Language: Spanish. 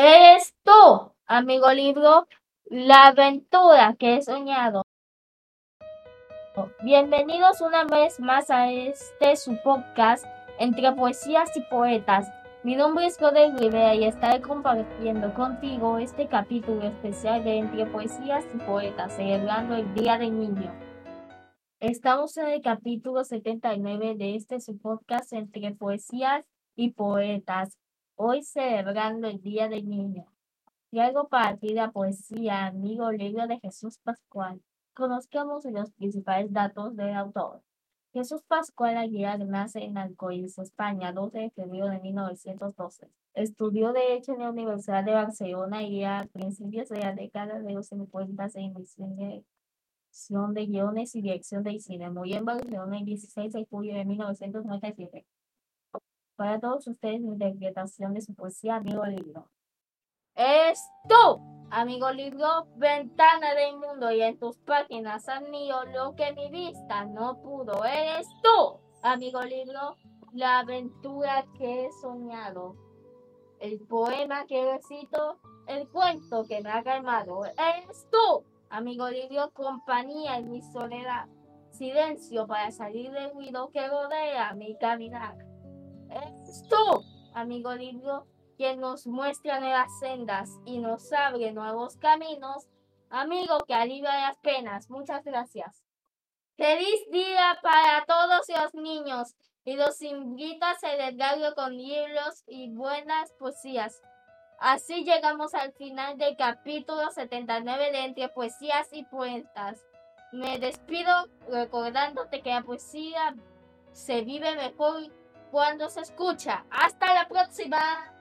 Eres tú, amigo libro, la aventura que he soñado. Bienvenidos una vez más a este su podcast entre poesías y poetas. Mi nombre es Godel Rivera y estaré compartiendo contigo este capítulo especial de Entre Poesías y Poetas, celebrando el Día del Niño. Estamos en el capítulo 79 de este su podcast Entre Poesías y Poetas, hoy celebrando el Día del Niño. Traigo para ti poesía Amigo Libro de Jesús Pascual. Conozcamos los principales datos del autor. Jesús Pascual Aguilar nace en Alcoiz, España, 12 de febrero de 1912. Estudió Derecho en la Universidad de Barcelona y a principios de la década de los 50 se inició en dirección de guiones y dirección de cine. Murió en Barcelona el 16 de julio de 1997. Para todos ustedes, mi interpretación de su poesía, amigo libro. Es tú, amigo libro, ventana del mundo y en tus páginas admiro lo que mi vista no pudo. Eres tú, amigo libro, la aventura que he soñado. El poema que recito, el cuento que me ha calmado. Eres tú, amigo libro, compañía en mi soledad. Silencio para salir del ruido que rodea mi caminar. Tú, amigo libro, quien nos muestra nuevas sendas y nos abre nuevos caminos. Amigo que alivia las penas. Muchas gracias. Feliz día para todos los niños y los invito a celebrarlo con libros y buenas poesías. Así llegamos al final del capítulo 79 de Entre Poesías y Poetas. Me despido recordándote que la poesía se vive mejor cuando se escucha. Hasta la próxima.